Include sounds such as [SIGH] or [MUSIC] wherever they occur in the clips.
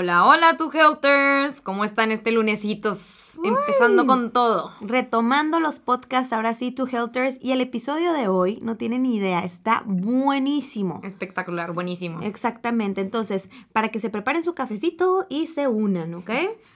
Hola, hola, tu Helters. ¿Cómo están este lunesitos? Empezando con todo. Retomando los podcasts, ahora sí, tu Helters. Y el episodio de hoy, no tienen ni idea, está buenísimo. Espectacular, buenísimo. Exactamente. Entonces, para que se preparen su cafecito y se unan, ¿ok?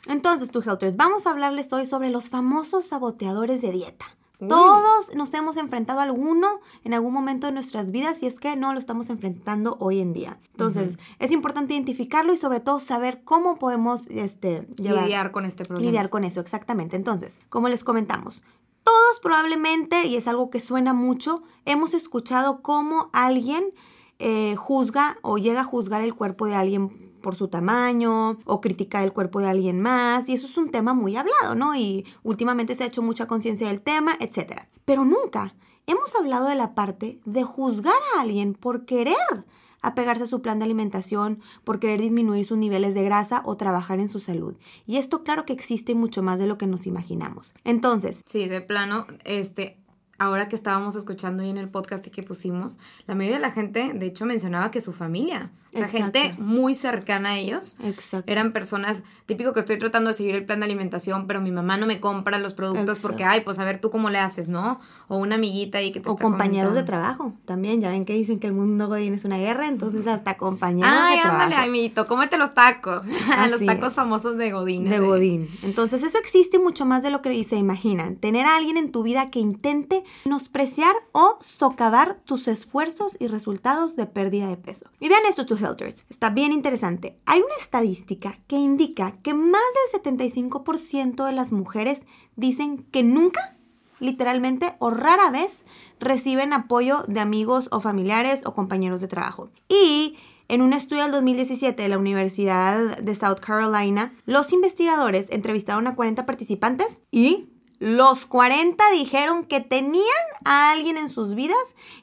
Entonces, tu Helters, vamos a hablarles hoy sobre los famosos saboteadores de dieta. Todos nos hemos enfrentado a alguno en algún momento de nuestras vidas y es que no lo estamos enfrentando hoy en día. Entonces, es importante identificarlo y sobre todo saber cómo podemos este, lidiar con este problema. Lidiar con eso, exactamente. Entonces, como les comentamos, todos probablemente, y es algo que suena mucho, hemos escuchado cómo alguien eh, juzga o llega a juzgar el cuerpo de alguien por su tamaño o criticar el cuerpo de alguien más. Y eso es un tema muy hablado, ¿no? Y últimamente se ha hecho mucha conciencia del tema, etc. Pero nunca hemos hablado de la parte de juzgar a alguien por querer apegarse a su plan de alimentación, por querer disminuir sus niveles de grasa o trabajar en su salud. Y esto claro que existe mucho más de lo que nos imaginamos. Entonces... Sí, de plano, este, ahora que estábamos escuchando ahí en el podcast que pusimos, la mayoría de la gente, de hecho, mencionaba que su familia, o sea, gente muy cercana a ellos, eran personas, típico que estoy tratando de seguir el plan de alimentación, pero mi mamá no me compra los productos porque, ay, pues a ver tú cómo le haces, ¿no? O una amiguita ahí que te O compañeros de trabajo, también, ya ven que dicen que el mundo godín es una guerra, entonces hasta compañeros ay, de trabajo. Ay, ándale, amiguito, cómete los tacos, [LAUGHS] [LAUGHS] los tacos famosos de godín. De godín. Entonces, eso existe mucho más de lo que se imaginan. Tener a alguien en tu vida que intente menospreciar o socavar tus esfuerzos y resultados de pérdida de peso. Y vean esto, tu Está bien interesante. Hay una estadística que indica que más del 75% de las mujeres dicen que nunca, literalmente o rara vez, reciben apoyo de amigos o familiares o compañeros de trabajo. Y en un estudio del 2017 de la Universidad de South Carolina, los investigadores entrevistaron a 40 participantes y los 40 dijeron que tenían a alguien en sus vidas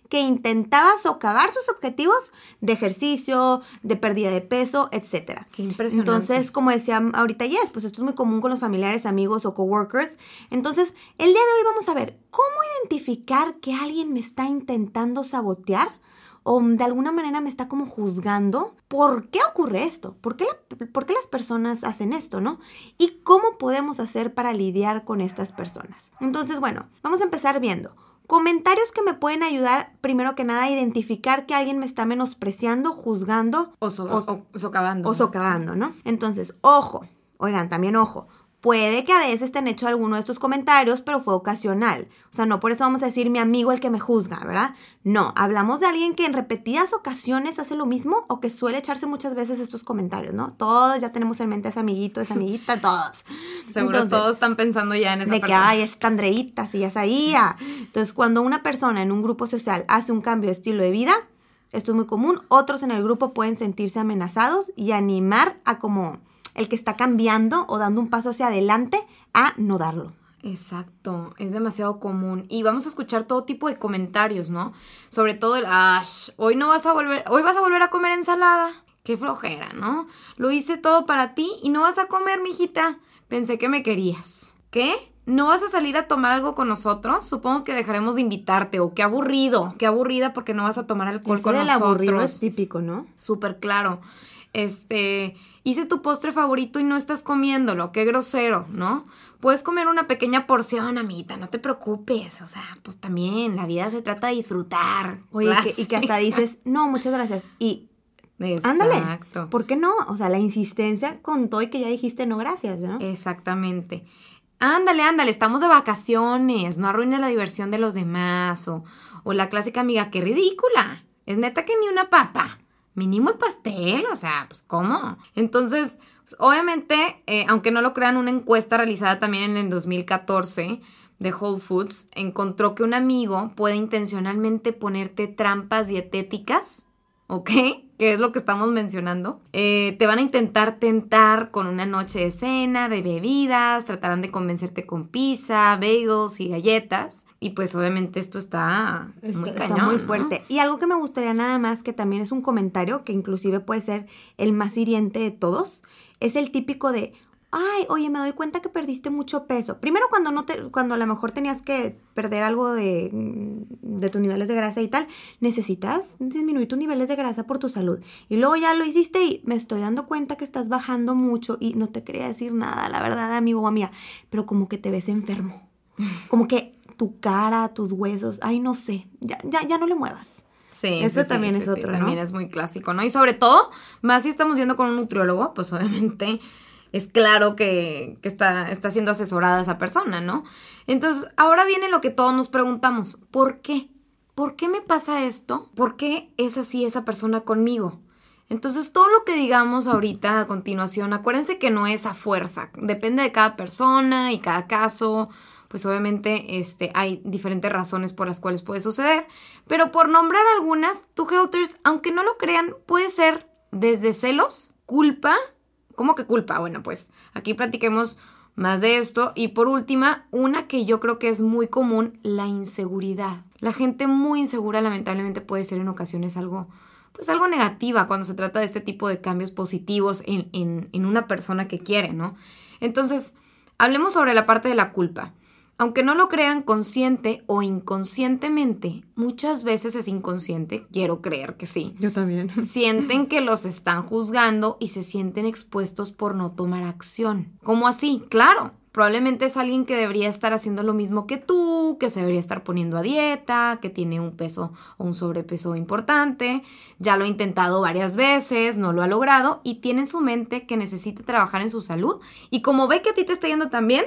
que intentaba socavar sus objetivos de ejercicio, de pérdida de peso, etc. Qué impresionante. Entonces, como decía ahorita Yes, pues esto es muy común con los familiares, amigos o coworkers. Entonces, el día de hoy vamos a ver cómo identificar que alguien me está intentando sabotear o de alguna manera me está como juzgando, ¿por qué ocurre esto? ¿Por qué, ¿Por qué, las personas hacen esto, no? ¿Y cómo podemos hacer para lidiar con estas personas? Entonces, bueno, vamos a empezar viendo. Comentarios que me pueden ayudar, primero que nada, a identificar que alguien me está menospreciando, juzgando o, o socavando. O socavando, ¿no? Entonces, ojo, oigan, también ojo. Puede que a veces te han hecho alguno de estos comentarios, pero fue ocasional. O sea, no por eso vamos a decir mi amigo el que me juzga, ¿verdad? No, hablamos de alguien que en repetidas ocasiones hace lo mismo o que suele echarse muchas veces estos comentarios, ¿no? Todos ya tenemos en mente a ese amiguito, esa amiguita, todos. [LAUGHS] Seguro todos están pensando ya en esa de persona. que, ay, es Andreita, sí, ya sabía. Entonces, cuando una persona en un grupo social hace un cambio de estilo de vida, esto es muy común, otros en el grupo pueden sentirse amenazados y animar a como el que está cambiando o dando un paso hacia adelante a no darlo. Exacto, es demasiado común. Y vamos a escuchar todo tipo de comentarios, ¿no? Sobre todo el, Ash, hoy no vas a volver, hoy vas a volver a comer ensalada. Qué flojera, ¿no? Lo hice todo para ti y no vas a comer, mijita. Pensé que me querías. ¿Qué? ¿No vas a salir a tomar algo con nosotros? Supongo que dejaremos de invitarte. O qué aburrido, qué aburrida porque no vas a tomar alcohol con nosotros. aburrido es típico, ¿no? Súper claro este, hice tu postre favorito y no estás comiéndolo, qué grosero, ¿no? Puedes comer una pequeña porción, amita, no te preocupes, o sea, pues también la vida se trata de disfrutar. Oye, y que, hasta [LAUGHS] dices, no, muchas gracias, y Ándale, ¿por qué no? O sea, la insistencia con todo y que ya dijiste no gracias, ¿no? Exactamente. Ándale, ándale, estamos de vacaciones, no arruine la diversión de los demás, o, o la clásica amiga, qué ridícula es neta que ni una papa. Mínimo el pastel, o sea, pues ¿cómo? Entonces, pues, obviamente, eh, aunque no lo crean, una encuesta realizada también en el 2014 de Whole Foods encontró que un amigo puede intencionalmente ponerte trampas dietéticas, ¿ok? Que es lo que estamos mencionando. Eh, te van a intentar tentar con una noche de cena, de bebidas, tratarán de convencerte con pizza, bagels y galletas. Y pues obviamente esto está, muy cañón. Está muy fuerte. Y algo que me gustaría nada más, que también es un comentario, que inclusive puede ser el más hiriente de todos, es el típico de, ay, oye, me doy cuenta que perdiste mucho peso. Primero cuando no te, cuando a lo mejor tenías que perder algo de, de tus niveles de grasa y tal, necesitas disminuir tus niveles de grasa por tu salud. Y luego ya lo hiciste y me estoy dando cuenta que estás bajando mucho y no te quería decir nada, la verdad, amigo o amiga, pero como que te ves enfermo. [LAUGHS] Como que tu cara, tus huesos, ay, no sé, ya, ya, ya no le muevas. Sí, Eso sí, también sí, es sí, otro, ¿no? También es muy clásico, ¿no? Y sobre todo, más si estamos yendo con un nutriólogo, pues obviamente es claro que, que está, está siendo asesorada esa persona, ¿no? Entonces, ahora viene lo que todos nos preguntamos, ¿por qué? ¿Por qué me pasa esto? ¿Por qué es así esa persona conmigo? Entonces, todo lo que digamos ahorita a continuación, acuérdense que no es a fuerza, depende de cada persona y cada caso, pues obviamente este, hay diferentes razones por las cuales puede suceder, pero por nombrar algunas, tu Helters, aunque no lo crean, puede ser desde celos, culpa, ¿cómo que culpa? Bueno, pues aquí platiquemos más de esto. Y por última, una que yo creo que es muy común, la inseguridad. La gente muy insegura lamentablemente puede ser en ocasiones algo, pues algo negativa cuando se trata de este tipo de cambios positivos en, en, en una persona que quiere, ¿no? Entonces, hablemos sobre la parte de la culpa. Aunque no lo crean consciente o inconscientemente, muchas veces es inconsciente, quiero creer que sí. Yo también. [LAUGHS] Sienten que los están juzgando y se sienten expuestos por no tomar acción. ¿Cómo así? Claro, probablemente es alguien que debería estar haciendo lo mismo que tú, que se debería estar poniendo a dieta, que tiene un peso o un sobrepeso importante, ya lo ha intentado varias veces, no lo ha logrado y tiene en su mente que necesita trabajar en su salud y como ve que a ti te está yendo tan bien,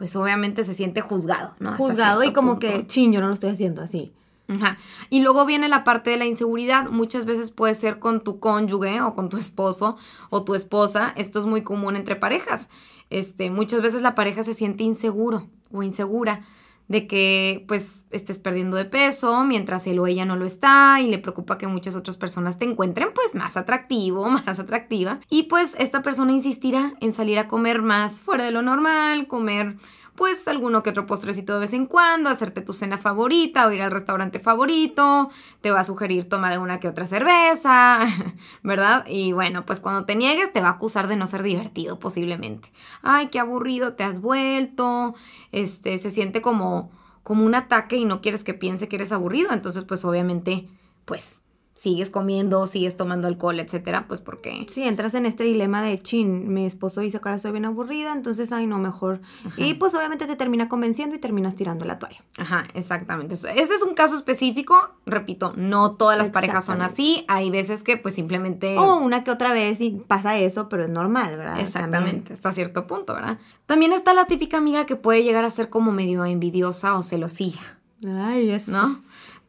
pues obviamente se siente juzgado, ¿no? Juzgado y como punto. que, chin, yo no lo estoy haciendo así. Ajá. Y luego viene la parte de la inseguridad. Muchas veces puede ser con tu cónyuge o con tu esposo o tu esposa. Esto es muy común entre parejas. Este, muchas veces la pareja se siente inseguro o insegura de que pues estés perdiendo de peso mientras él o ella no lo está y le preocupa que muchas otras personas te encuentren pues más atractivo, [LAUGHS] más atractiva. Y pues esta persona insistirá en salir a comer más fuera de lo normal, comer pues alguno que otro postrecito de vez en cuando, hacerte tu cena favorita o ir al restaurante favorito, te va a sugerir tomar una que otra cerveza, [LAUGHS] ¿verdad? Y bueno, pues cuando te niegues te va a acusar de no ser divertido posiblemente. Ay, qué aburrido te has vuelto, este, se siente como, como un ataque y no quieres que piense que eres aburrido, entonces pues obviamente, pues sigues comiendo, sigues tomando alcohol, etcétera, pues porque... Sí, entras en este dilema de, chin, mi esposo dice que ahora soy bien aburrida, entonces, ay, no, mejor. Y pues obviamente te termina convenciendo y terminas tirando la toalla. Ajá, exactamente. Ese es un caso específico, repito, no todas las parejas son así, hay veces que pues simplemente... O una que otra vez y pasa eso, pero es normal, ¿verdad? Exactamente, hasta cierto punto, ¿verdad? También está la típica amiga que puede llegar a ser como medio envidiosa o celosilla. Ay, es. ¿no?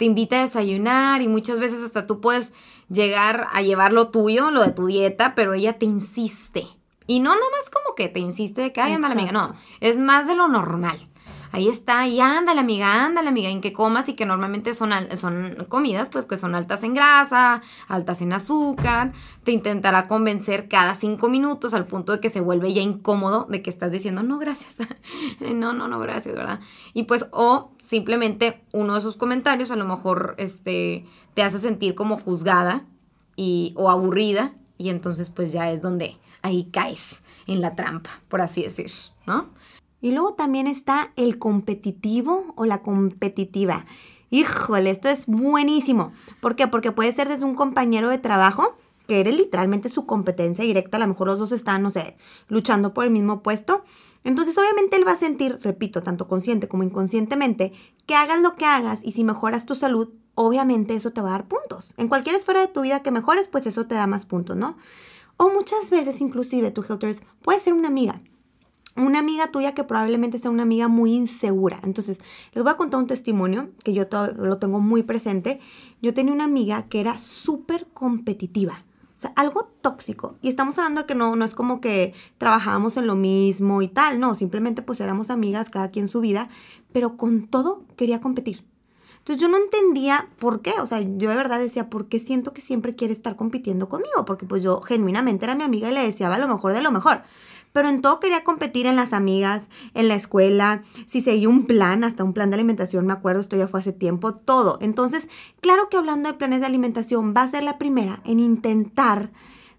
Te invita a desayunar y muchas veces hasta tú puedes llegar a llevar lo tuyo, lo de tu dieta, pero ella te insiste. Y no nada más como que te insiste de que, ay, ándale, amiga, no, es más de lo normal. Ahí está, y ándale, amiga, ándale, amiga, en que comas y que normalmente son, son comidas, pues que son altas en grasa, altas en azúcar. Te intentará convencer cada cinco minutos al punto de que se vuelve ya incómodo de que estás diciendo, no, gracias, [LAUGHS] no, no, no, gracias, ¿verdad? Y pues, o simplemente uno de sus comentarios a lo mejor este, te hace sentir como juzgada y, o aburrida, y entonces pues ya es donde ahí caes en la trampa, por así decir, ¿no? Y luego también está el competitivo o la competitiva. Híjole, esto es buenísimo. ¿Por qué? Porque puede ser desde un compañero de trabajo, que eres literalmente su competencia directa, a lo mejor los dos están, no sé, luchando por el mismo puesto. Entonces, obviamente él va a sentir, repito, tanto consciente como inconscientemente, que hagas lo que hagas y si mejoras tu salud, obviamente eso te va a dar puntos. En cualquier esfera de tu vida que mejores, pues eso te da más puntos, ¿no? O muchas veces, inclusive, tu Hilters puede ser una amiga una amiga tuya que probablemente sea una amiga muy insegura. Entonces, les voy a contar un testimonio que yo lo tengo muy presente. Yo tenía una amiga que era súper competitiva. O sea, algo tóxico. Y estamos hablando de que no, no es como que trabajábamos en lo mismo y tal. No, simplemente pues éramos amigas, cada quien su vida. Pero con todo quería competir. Entonces yo no entendía por qué, o sea, yo de verdad decía, ¿por qué siento que siempre quiere estar compitiendo conmigo? Porque pues yo genuinamente era mi amiga y le deseaba lo mejor de lo mejor pero en todo quería competir en las amigas, en la escuela, si seguía un plan, hasta un plan de alimentación, me acuerdo, esto ya fue hace tiempo, todo. Entonces, claro que hablando de planes de alimentación, va a ser la primera en intentar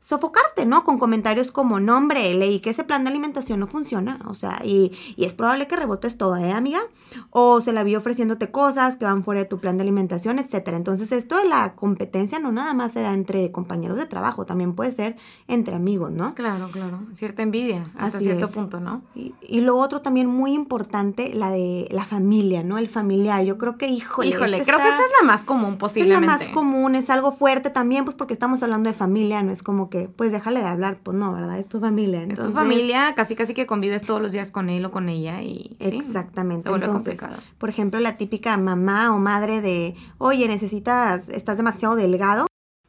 sofocarte, ¿no? Con comentarios como, no, hombre, leí que ese plan de alimentación no funciona, o sea, y, y, es probable que rebotes todo, ¿eh, amiga? O se la vi ofreciéndote cosas que van fuera de tu plan de alimentación, etcétera. Entonces, esto de la competencia no nada más se da entre compañeros de trabajo, también puede ser entre amigos, ¿no? Claro, claro, cierta envidia hasta cierto punto, ¿no? Y, y, lo otro también muy importante, la de la familia, ¿no? El familiar, yo creo que, híjole. Híjole, creo que esta es la más común posiblemente. Es la más común, es algo fuerte también, pues porque estamos hablando de familia, no es como que, pues déjale de hablar, pues no, ¿verdad? Es tu familia. es tu familia, casi casi que convives todos los días con él o con ella y... Exactamente. entonces, por ejemplo, la típica mamá o madre de, oye, necesitas, estás demasiado delgado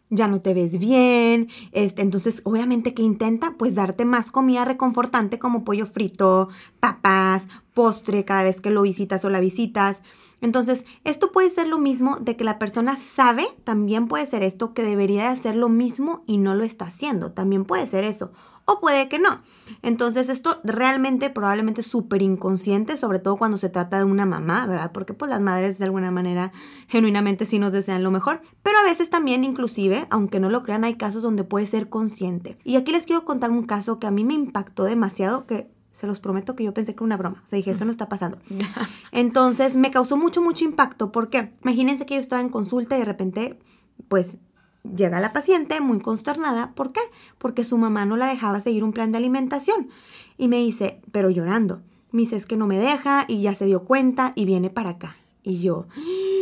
ya no te ves bien, este, entonces obviamente que intenta pues darte más comida reconfortante como pollo frito, papas, postre cada vez que lo visitas o la visitas. Entonces, esto puede ser lo mismo de que la persona sabe, también puede ser esto, que debería de hacer lo mismo y no lo está haciendo, también puede ser eso, o puede que no. Entonces, esto realmente probablemente es súper inconsciente, sobre todo cuando se trata de una mamá, ¿verdad? Porque pues las madres de alguna manera genuinamente sí nos desean lo mejor, pero a veces también inclusive, aunque no lo crean, hay casos donde puede ser consciente. Y aquí les quiero contar un caso que a mí me impactó demasiado, que se los prometo que yo pensé que era una broma. O sea, dije, esto no está pasando. [LAUGHS] Entonces me causó mucho, mucho impacto. porque Imagínense que yo estaba en consulta y de repente, pues llega la paciente muy consternada. ¿Por qué? Porque su mamá no la dejaba seguir un plan de alimentación. Y me dice, pero llorando. Me dice, es que no me deja y ya se dio cuenta y viene para acá. Y yo,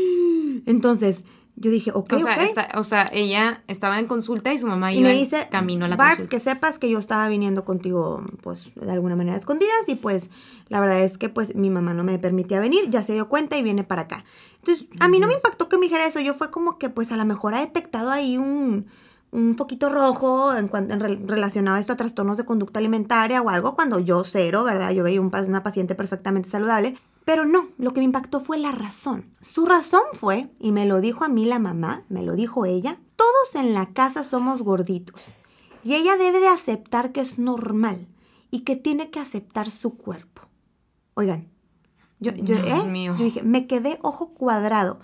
[GASPS] entonces, yo dije, ok, o sea, o sea, ella estaba en consulta y su mamá iba me dice, camino a la Barbs, que sepas que yo estaba viniendo contigo, pues, de alguna manera escondidas y pues, la verdad es que, pues, mi mamá no me permitía venir, ya se dio cuenta y viene para acá. Entonces, a mí no me impactó que me dijera eso, yo fue como que, pues, a lo mejor ha detectado ahí un, un poquito rojo en, en relacionado a esto a trastornos de conducta alimentaria o algo, cuando yo cero, ¿verdad? Yo veía un, una paciente perfectamente saludable. Pero no, lo que me impactó fue la razón. Su razón fue, y me lo dijo a mí la mamá, me lo dijo ella, todos en la casa somos gorditos. Y ella debe de aceptar que es normal y que tiene que aceptar su cuerpo. Oigan, yo, yo, ¿eh? yo dije, me quedé ojo cuadrado.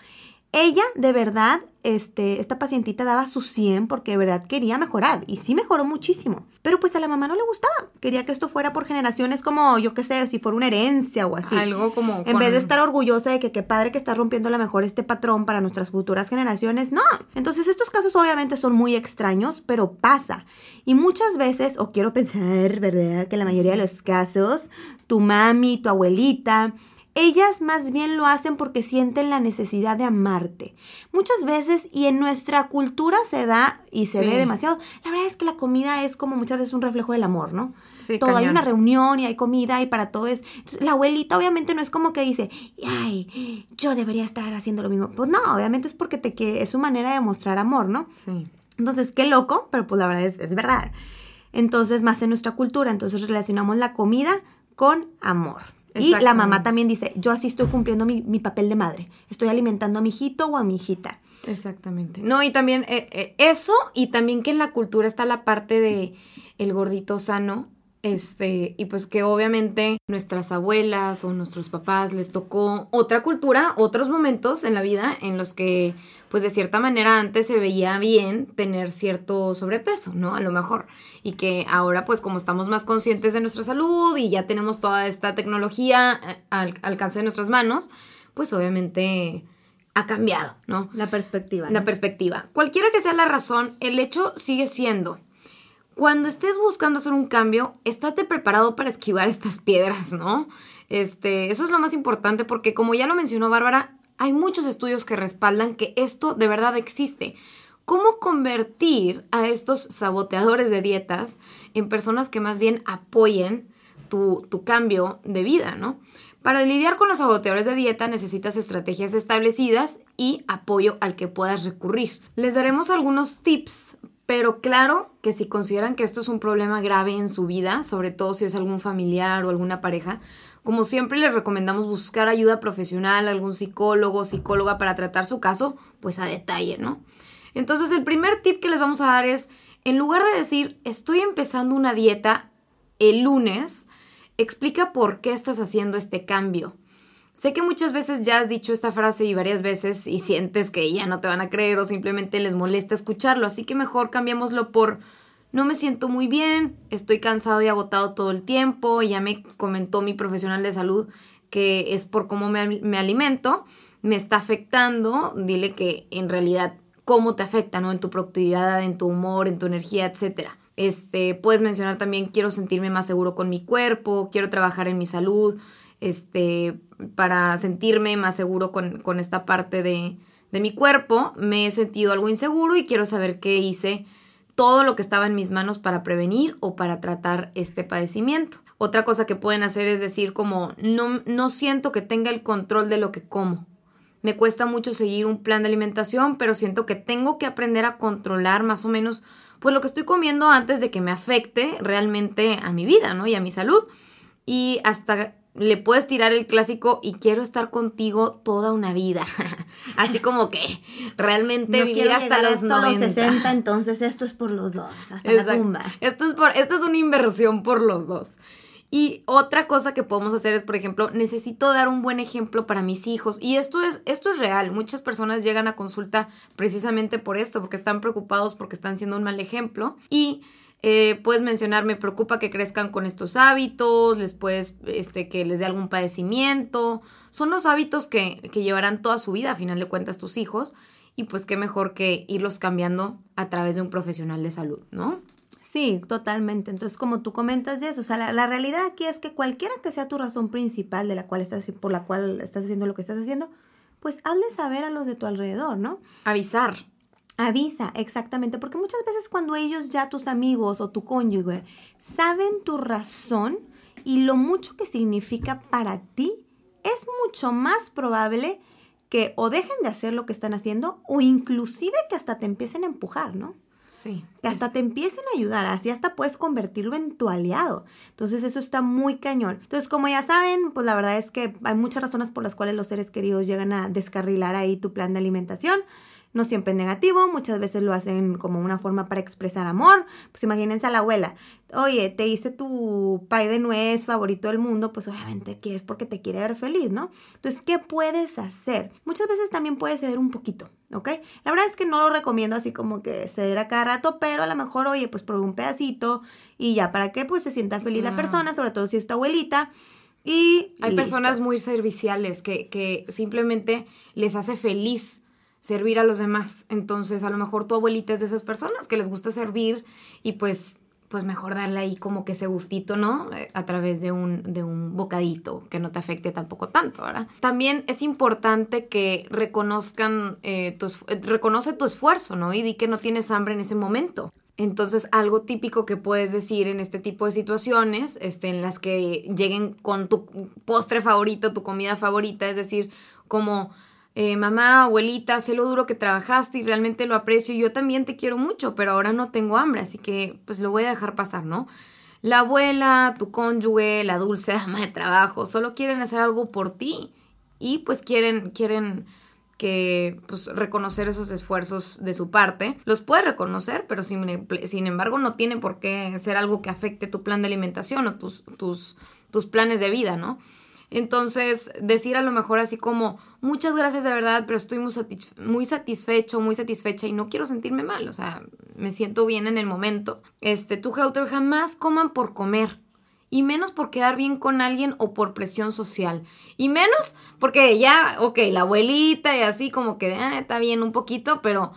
Ella de verdad este, esta pacientita daba su 100 porque de verdad quería mejorar y sí mejoró muchísimo. Pero pues a la mamá no le gustaba. Quería que esto fuera por generaciones como, yo qué sé, si fuera una herencia o así. Algo como... En vez de estar orgullosa de que qué padre que está rompiendo la mejor este patrón para nuestras futuras generaciones, no. Entonces estos casos obviamente son muy extraños, pero pasa. Y muchas veces, o quiero pensar, ¿verdad? Que en la mayoría de los casos, tu mami, tu abuelita, ellas más bien lo hacen porque sienten la necesidad de amarte. Muchas veces, y en nuestra cultura se da y se ve demasiado, la verdad es que la comida es como muchas veces un reflejo del amor, ¿no? Sí, todo, hay una reunión y hay comida y para todo es... la abuelita obviamente no es como que dice, ay, yo debería estar haciendo lo mismo. Pues no, obviamente es porque te quiere, es su manera de mostrar amor, ¿no? Sí. Entonces, qué loco, pero pues la verdad es, es verdad. Entonces, más en nuestra cultura, entonces relacionamos la comida con amor. Y la mamá también dice, yo así estoy cumpliendo mi, papel de madre. Estoy alimentando a mi hijito o a mi hijita. Exactamente. No, y también eh, eh, eso, y también que en la cultura está la parte de el gordito sano, este, y pues que obviamente nuestras abuelas o nuestros papás les tocó otra cultura, otros momentos en la vida en los que, pues de cierta manera antes se veía bien tener cierto sobrepeso, ¿no? A lo mejor. Y que ahora, pues como estamos más conscientes de nuestra salud y ya tenemos toda esta tecnología eh, al alcance de nuestras manos, pues obviamente ha cambiado, ¿no? La perspectiva. La perspectiva. Cualquiera que sea la razón, el hecho sigue siendo cuando estés buscando hacer un cambio, estate preparado para esquivar estas piedras, ¿no? Este, eso es lo más importante porque como ya lo mencionó Bárbara, hay muchos estudios que respaldan que esto de verdad existe. ¿Cómo convertir a estos saboteadores de dietas en personas que más bien apoyen tu, tu cambio de vida, ¿no? Para lidiar con los saboteadores de dieta necesitas estrategias establecidas y apoyo al que puedas recurrir. Les daremos algunos tips, pero claro que si consideran que esto es un problema grave en su vida, sobre todo si es algún familiar o alguna pareja, como siempre les recomendamos buscar ayuda profesional, algún psicólogo, psicóloga para tratar su caso, pues a detalle, ¿no? Entonces el primer tip que les vamos a dar es, en lugar de decir, estoy empezando una dieta el lunes, explica por qué estás haciendo este cambio. Sé que muchas veces ya has dicho esta frase y varias veces y sientes que ya no te van a creer o simplemente les molesta escucharlo, así que mejor cambiémoslo por no me siento muy bien, estoy cansado y agotado todo el tiempo, ya me comentó mi profesional de salud que es por cómo me, me alimento, me está afectando, dile que en realidad cómo te afecta, ¿no? En tu productividad, en tu humor, en tu energía, etcétera. Este, puedes mencionar también, quiero sentirme más seguro con mi cuerpo, quiero trabajar en mi salud, este, para sentirme más seguro con, esta parte de, de mi cuerpo. Me he sentido algo inseguro y quiero saber qué hice todo lo que estaba en mis manos para prevenir o para tratar este padecimiento. Otra cosa que pueden hacer es decir como no, no siento que tenga el control de lo que como. Me cuesta mucho seguir un plan de alimentación, pero siento que tengo que aprender a controlar más o menos pues lo que estoy comiendo antes de que me afecte realmente a mi vida, ¿no? Y a mi salud. Y hasta le puedes tirar el clásico y quiero estar contigo toda una vida. [LAUGHS] Así como que realmente vivir hasta los esto los 60, entonces esto es por los dos, hasta la tumba. Esto es por esto es una inversión por los dos. Y otra cosa que podemos hacer es, por ejemplo, necesito dar un buen ejemplo para mis hijos. Y esto es, esto es real. Muchas personas llegan a consulta precisamente por esto, porque están preocupados porque están siendo un mal ejemplo. Y eh, puedes mencionar, me preocupa que crezcan con estos hábitos, les puedes, este, que les dé algún padecimiento. Son los hábitos que, que llevarán toda su vida, a final de cuentas, tus hijos. Y pues qué mejor que irlos cambiando a través de un profesional de salud, ¿no? Sí, totalmente. Entonces, como tú comentas de eso, o sea, la, realidad aquí es que cualquiera que sea tu razón principal de la cual estás, por la cual estás haciendo lo que estás haciendo, pues hazle saber a los de tu alrededor, ¿no? Avisar. Avisa, exactamente, porque muchas veces cuando ellos ya tus amigos o tu cónyuge saben tu razón y lo mucho que significa para ti, es mucho más probable que o dejen de hacer lo que están haciendo o inclusive que hasta te empiecen a empujar, ¿no? Sí. Que hasta te empiecen a ayudar, así hasta puedes convertirlo en tu aliado. Entonces eso está muy cañón. Entonces como ya saben, pues la verdad es que hay muchas razones por las cuales los seres queridos llegan a descarrilar ahí tu plan de alimentación no siempre es negativo, muchas veces lo hacen como una forma para expresar amor. Pues imagínense a la abuela, oye, te hice tu pay de nuez favorito del mundo, pues obviamente quieres porque te quiere ver feliz, ¿no? Entonces, ¿qué puedes hacer? Muchas veces también puedes ceder un poquito, ¿ok? La verdad es que no lo recomiendo así como que ceder a cada rato, pero a lo mejor, oye, pues prueba un pedacito y ya, ¿para qué? Pues se sienta feliz la persona, sobre todo si es tu abuelita. Y hay personas muy serviciales que, que simplemente les hace feliz servir a los demás. Entonces, a lo mejor tu abuelita es de esas personas que les gusta servir y pues pues mejor darle ahí como que ese gustito, ¿no? Eh, a través de un, de un bocadito que no te afecte tampoco tanto, ¿verdad? También es importante que reconozcan, eh, tu, eh, reconoce tu esfuerzo, ¿no? Y di que no tienes hambre en ese momento. Entonces, algo típico que puedes decir en este tipo de situaciones, este, en las que lleguen con tu postre favorito, tu comida favorita, es decir, como eh, mamá, abuelita, sé lo duro que trabajaste y realmente lo aprecio. Yo también te quiero mucho, pero ahora no tengo hambre, así que pues lo voy a dejar pasar, ¿no? La abuela, tu cónyuge, la dulce [LAUGHS] ama de trabajo, solo quieren hacer algo por ti y pues quieren, quieren que pues reconocer esos esfuerzos de su parte. Los puede reconocer, pero sin, sin embargo no tiene por qué ser algo que afecte tu plan de alimentación o tus, tus, tus planes de vida, ¿no? Entonces, decir a lo mejor así como, muchas gracias de verdad, pero estoy muy, muy satisfecho, muy satisfecha y no quiero sentirme mal, o sea, me siento bien en el momento. Este, tú, Helter, jamás coman por comer. Y menos por quedar bien con alguien o por presión social. Y menos porque ya, ok, la abuelita y así como que ah, está bien un poquito, pero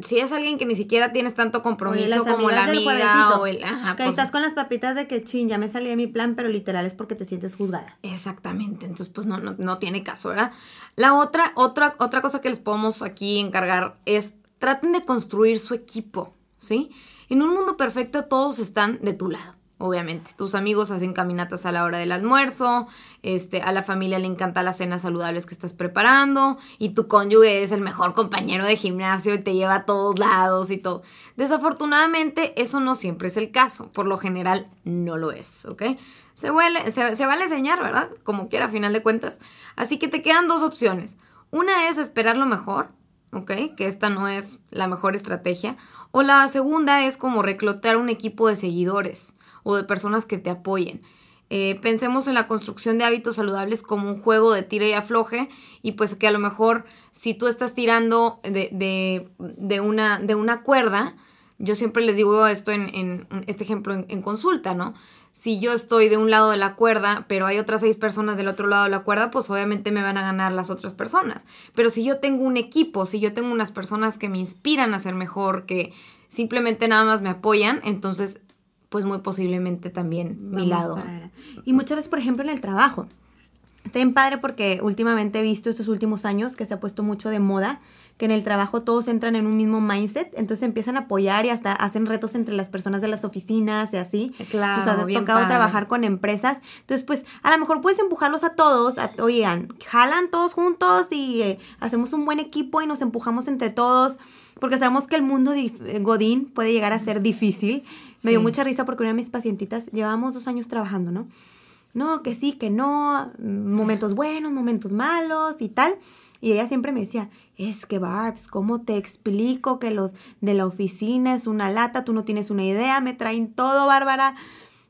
si es alguien que ni siquiera tienes tanto compromiso como la amiga o el... Ajá, que pues estás con las papitas de que chin, ya me salí de mi plan, pero literal es porque te sientes juzgada. Exactamente, entonces pues no, no, no tiene caso, ¿verdad? La otra, otra, otra cosa que les podemos aquí encargar es traten de construir su equipo, ¿sí? En un mundo perfecto todos están de tu lado. Obviamente. Tus amigos hacen caminatas a la hora del almuerzo, este, a la familia le encanta las cenas saludables que estás preparando y tu cónyuge es el mejor compañero de gimnasio y te lleva a todos lados y todo. Desafortunadamente eso no siempre es el caso, por lo general no lo es, ¿ok? Se, vale, se, se vale enseñar, ¿verdad? Como quiera, a final de cuentas. Así que te quedan dos opciones. Una es esperar lo mejor, ¿ok? Que esta no es la mejor estrategia. O la segunda es como reclutar un equipo de seguidores o de personas que te apoyen. Eh, pensemos en la construcción de hábitos saludables como un juego de tira y afloje y pues que a lo mejor si tú estás tirando de, de, una, de una cuerda, yo siempre les digo esto en, este ejemplo en, en, consulta, ¿no? Si yo estoy de un lado de la cuerda, pero hay otras seis personas del otro lado de la cuerda, pues obviamente me van a ganar las otras personas. Pero si yo tengo un equipo, si yo tengo unas personas que me inspiran a ser mejor, que simplemente nada más me apoyan, entonces pues muy posiblemente también mi lado. Y muchas veces, por ejemplo, en el trabajo. Está bien padre porque últimamente he visto estos últimos años que se ha puesto mucho de moda que en el trabajo todos entran en un mismo mindset, entonces empiezan a apoyar y hasta hacen retos entre las personas de las oficinas y así. Claro. O sea, ha tocado trabajar con empresas. Entonces, pues, a lo mejor puedes empujarlos a todos, a, oigan, jalan todos juntos y eh, hacemos un buen equipo y nos empujamos entre todos porque sabemos que el mundo de Godín puede llegar a ser difícil. Me dio mucha risa porque una de mis pacientitas, llevábamos dos años trabajando, ¿no? No, que sí, que no, momentos buenos, momentos malos y tal. Y ella siempre me decía, es que Barbs, ¿cómo te explico que los de la oficina es una lata? Tú no tienes una idea, me traen todo, Bárbara.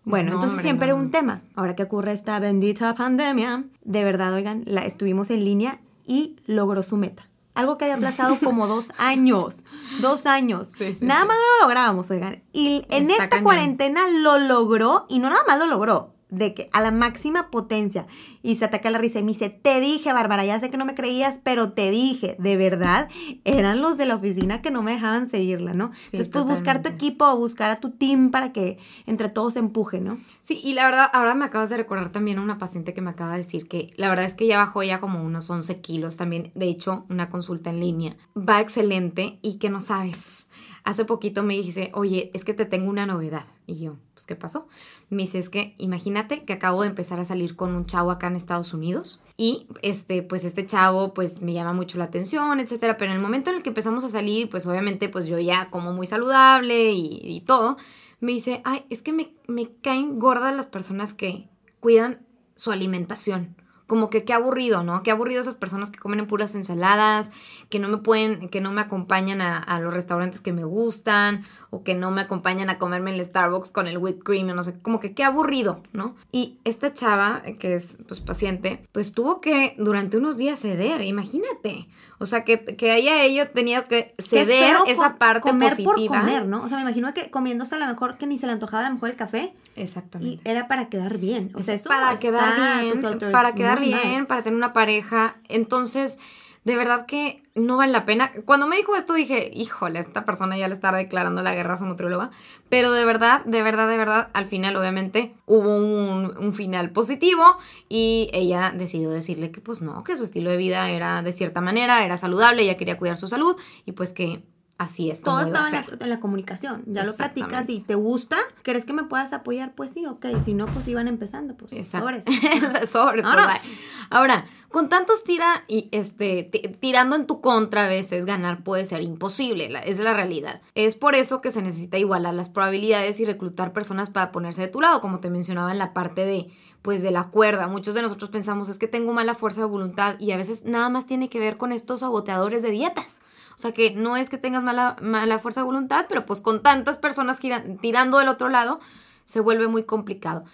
Bueno, entonces siempre un tema. Ahora que ocurre esta bendita pandemia, de verdad, oigan, la, estuvimos en línea y logró su meta. Algo que había aplazado [LAUGHS] como dos años. Dos años. nada más lo lográbamos, oigan. Y en esta cuarentena lo logró y no nada más lo logró de que a la máxima potencia y se ataca la risa y me dice, te dije, Bárbara, ya sé que no me creías, pero te dije, de verdad, eran los de la oficina que no me dejaban seguirla, ¿no? Entonces, pues buscar tu equipo, buscar a tu team para que entre todos se empuje, ¿no? Sí, y la verdad, ahora me acabas de recordar también a una paciente que me acaba de decir que la verdad es que ya bajó ya como unos 11 kilos también, de hecho, una consulta en línea. Va excelente y que no sabes. Hace poquito me dice, oye, es que te tengo una novedad. Y yo, pues, ¿qué pasó? Me dice, es que imagínate que acabo de empezar a salir con un chavo acá en Estados Unidos y este, pues este chavo, pues me llama mucho la atención, etcétera. Pero en el momento en el que empezamos a salir, pues obviamente, pues yo ya como muy saludable y, todo, me dice, ay, es que me, me caen gordas las personas que cuidan su alimentación como que qué aburrido, ¿no? Qué aburrido esas personas que comen en puras ensaladas, que no me pueden, que no me acompañan a, los restaurantes que me gustan, o que no me acompañan a comerme en el Starbucks con el whipped cream, no sé, como que qué aburrido, ¿no? Y esta chava, que es pues paciente, pues tuvo que durante unos días ceder, imagínate. O sea, que, que haya ella tenido que ceder esa parte comer positiva. por comer, ¿no? O sea, me imagino que comiéndose a lo mejor que ni se le antojaba a lo mejor el café. Exactamente. Y era para quedar bien. O sea, es para quedar bien, para quedar bien, para tener una pareja. Entonces, de verdad que no vale la pena. Cuando me dijo esto dije, híjole, esta persona ya le está declarando la guerra a su nutrióloga. Pero de verdad, de verdad, de verdad, al final obviamente hubo un, un, final positivo y ella decidió decirle que pues no, que su estilo de vida era de cierta manera, era saludable, ella quería cuidar su salud y pues que Así es. Todo estaba en la, comunicación. Ya lo platicas y te gusta. ¿Crees que me puedas apoyar? Pues sí, ok. Si no, pues iban empezando. Pues sobres. [LAUGHS] sobres. Pues, Ahora, con tantos tira y este tirando en tu contra a veces ganar puede ser imposible. es la realidad. Es por eso que se necesita igualar las probabilidades y reclutar personas para ponerse de tu lado, como te mencionaba en la parte de pues de la cuerda. Muchos de nosotros pensamos es que tengo mala fuerza de voluntad y a veces nada más tiene que ver con estos saboteadores de dietas. O sea que no es que tengas mala, fuerza de voluntad, pero pues con tantas personas tirando del otro lado, se vuelve muy complicado.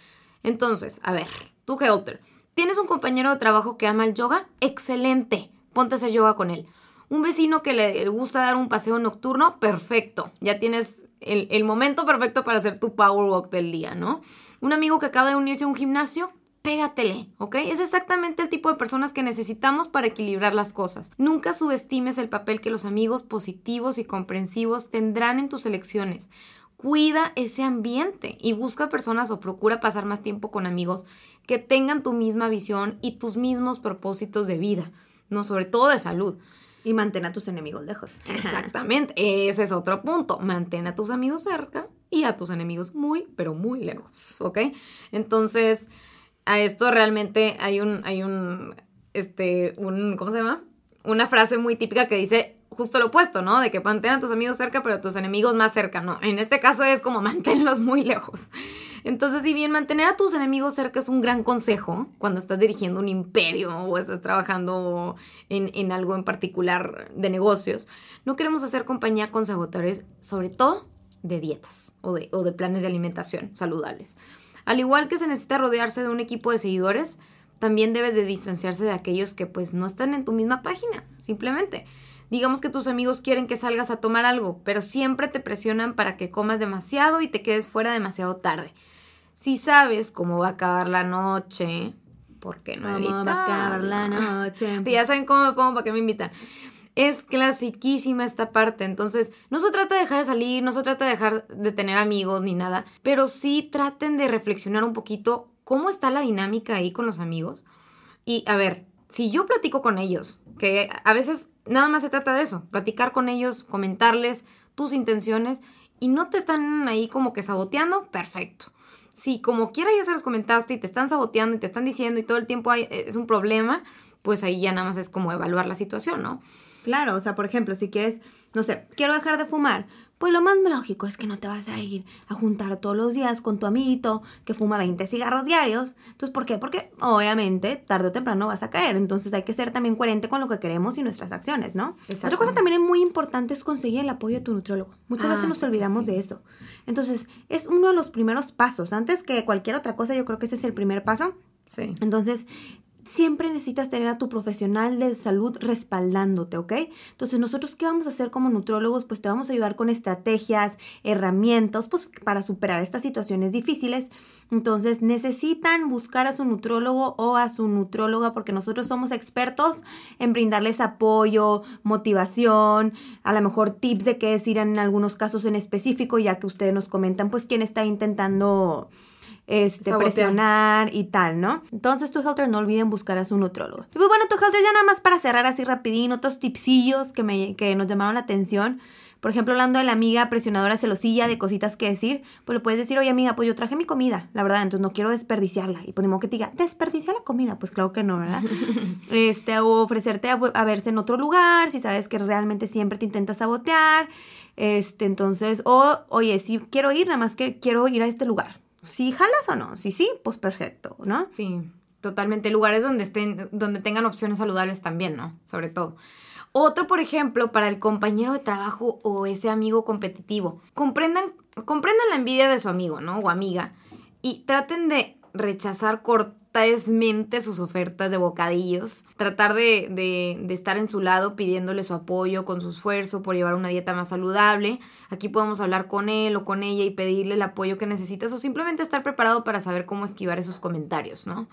Entonces, a ver, tú Helter, ¿tienes un compañero de trabajo que ama el yoga? Excelente, ponte a hacer yoga con él. Un vecino que le gusta dar un paseo nocturno, perfecto, ya tienes el momento perfecto para hacer tu power walk del día, ¿no? Un amigo que acaba de unirse a un gimnasio, pégatele, ¿ok? Es exactamente el tipo de personas que necesitamos para equilibrar las cosas. Nunca subestimes el papel que los amigos positivos y comprensivos tendrán en tus elecciones. Cuida ese ambiente y busca personas o procura pasar más tiempo con amigos que tengan tu misma visión y tus mismos propósitos de vida, no sobre todo de salud. Y mantén a tus enemigos lejos. [LAUGHS] Exactamente, ese es otro punto. Mantén a tus amigos cerca y a tus enemigos muy, pero muy lejos, ¿ok? Entonces, a esto realmente hay un, hay un, este, un, ¿cómo se llama? Una frase muy típica que dice justo lo opuesto, ¿no? De que mantén a tus amigos cerca, pero a tus enemigos más cerca, ¿no? En este caso es como [LAUGHS] manténlos muy lejos. Entonces, si bien mantener a tus enemigos cerca es un gran consejo cuando estás dirigiendo un imperio o estás trabajando en, en algo en particular de negocios, no queremos hacer compañía con sabotadores, sobre todo de dietas o de, o de planes de alimentación saludables. Al igual que se necesita rodearse de un equipo de seguidores, también debes de distanciarse de aquellos que pues no están en tu misma página, simplemente. Digamos que tus amigos quieren que salgas a tomar algo, pero siempre te presionan para que comas demasiado y te quedes fuera demasiado tarde. Si sabes cómo va a acabar la noche, ¿por qué no ¿Cómo va a acabar la noche? [LAUGHS] ya saben cómo me pongo, para qué me invitan. Es clasiquísima esta parte, entonces no se trata de dejar de salir, no se trata de dejar de tener amigos ni nada, pero sí traten de reflexionar un poquito cómo está la dinámica ahí con los amigos. Y a ver, si yo platico con ellos, que a veces nada más se trata de eso, platicar con ellos, comentarles tus intenciones y no te están ahí como que saboteando, perfecto. Si como quiera ya se los comentaste y te están saboteando y te están diciendo y todo el tiempo hay, es un problema, pues ahí ya nada más es como evaluar la situación, ¿no? Claro, o sea, por ejemplo, si quieres, no sé, quiero dejar de fumar, pues lo más lógico es que no te vas a ir a juntar todos los días con tu amiguito que fuma 20 cigarros diarios. Entonces, ¿por qué? Porque obviamente tarde o temprano vas a caer. Entonces hay que ser también coherente con lo que queremos y nuestras acciones, ¿no? Otra cosa también es muy importante es conseguir el apoyo de tu nutriólogo. Muchas Ah, veces nos olvidamos sí. de eso. Entonces, es uno de los primeros pasos. Antes que cualquier otra cosa, yo creo que ese es el primer paso. Sí. Entonces, siempre necesitas tener a tu profesional de salud respaldándote, ¿ok? Entonces, nosotros, ¿qué vamos a hacer como nutrólogos? Pues te vamos a ayudar con estrategias, herramientas, pues para superar estas situaciones difíciles. Entonces, necesitan buscar a su nutrólogo o a su nutróloga porque nosotros somos expertos en brindarles apoyo, motivación, a lo mejor tips de qué decir en algunos casos en específico, ya que ustedes nos comentan, pues, quién está intentando este, Sabotear. presionar y tal, ¿no? Entonces, tu Helter, no olviden buscar a su nutrólogo. Y pues bueno, tu Helter, ya nada más para cerrar así rapidín, otros tipsillos que, me, que nos llamaron la atención. Por ejemplo, hablando de la amiga presionadora celosilla, de cositas que decir, pues le puedes decir, oye amiga, pues yo traje mi comida, la verdad, entonces no quiero desperdiciarla. Y pues ni modo que te diga, desperdicia la comida, pues claro que no, ¿verdad? [LAUGHS] este, o ofrecerte a, a verse en otro lugar, si sabes que realmente siempre te intenta sabotear. Este, entonces, o, oye, si quiero ir, nada más que quiero ir a este lugar. Si jalas o no, si sí, pues perfecto, ¿no? Sí, totalmente. Lugares donde estén, donde tengan opciones saludables también, ¿no? Sobre todo. Otro, por ejemplo, para el compañero de trabajo o ese amigo competitivo. Comprendan, comprendan la envidia de su amigo, ¿no? O amiga. Y traten de rechazar cortésmente sus ofertas de bocadillos. Tratar de, de, estar en su lado pidiéndole su apoyo con su esfuerzo por llevar una dieta más saludable. Aquí podemos hablar con él o con ella y pedirle el apoyo que necesitas o simplemente estar preparado para saber cómo esquivar esos comentarios, ¿no?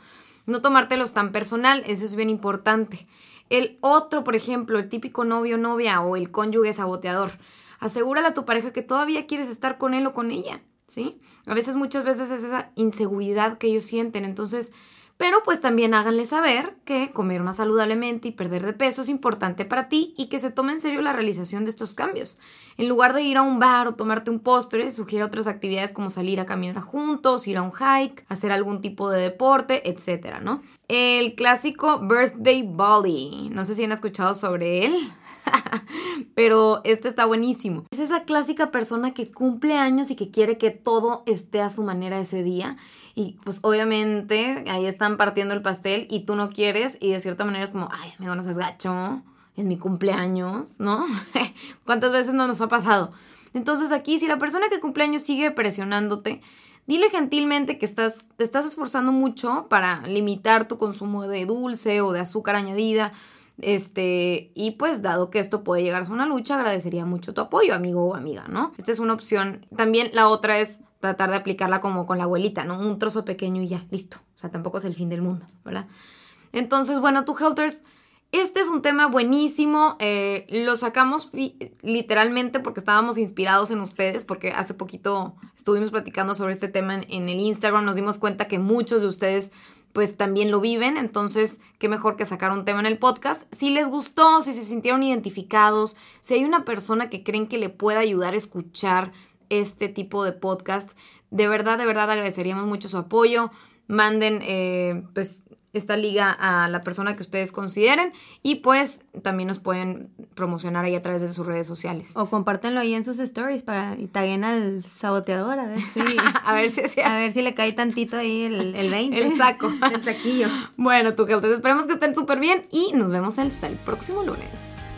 No tomártelos tan personal, eso es bien importante. El otro, por ejemplo, el típico novio novia o el cónyuge saboteador. Asegúrale a tu pareja que todavía quieres estar con él o con ella, ¿sí? A veces, muchas veces es esa inseguridad que ellos sienten. Entonces, pero pues también háganle saber que comer más saludablemente y perder de peso es importante para ti y que se tome en serio la realización de estos cambios. En lugar de ir a un bar o tomarte un postre, sugiere otras actividades como salir a caminar juntos, ir a un hike, hacer algún tipo de deporte, etcétera, ¿no? El clásico Birthday Body. No sé si han escuchado sobre él. [LAUGHS] Pero este está buenísimo. Es esa clásica persona que cumple años y que quiere que todo esté a su manera ese día. Y pues obviamente ahí están partiendo el pastel y tú no quieres y de cierta manera es como, ay, amigo, no seas gacho, es mi cumpleaños, ¿no? [LAUGHS] ¿Cuántas veces no nos ha pasado? Entonces aquí si la persona que cumple años sigue presionándote, dile gentilmente que estás, te estás esforzando mucho para limitar tu consumo de dulce o de azúcar añadida. Este, y pues dado que esto puede llegar a ser una lucha, agradecería mucho tu apoyo, amigo o amiga, ¿no? Esta es una opción. También la otra es tratar de aplicarla como con la abuelita, ¿no? Un trozo pequeño y ya, listo. O sea, tampoco es el fin del mundo, ¿verdad? Entonces, bueno, tú, Helters, este es un tema buenísimo. eh, lo sacamos literalmente porque estábamos inspirados en ustedes, porque hace poquito estuvimos platicando sobre este tema en, en el Instagram. Nos dimos cuenta que muchos de ustedes pues también lo viven, entonces qué mejor que sacar un tema en el podcast. Si les gustó, si se sintieron identificados, si hay una persona que creen que le pueda ayudar a escuchar este tipo de podcast. De verdad, de verdad agradeceríamos mucho su apoyo. Manden, eh, pues, esta liga a la persona que ustedes consideren y pues también nos pueden promocionar ahí a través de sus redes sociales. O compártenlo ahí en sus stories para y taguen al saboteador a ver si [LAUGHS] a ver si a ver si le cae tantito ahí el, el 20. El saco. [LAUGHS] el saquillo. Bueno, tú, Helters, esperemos que estén súper bien y nos vemos hasta el próximo lunes.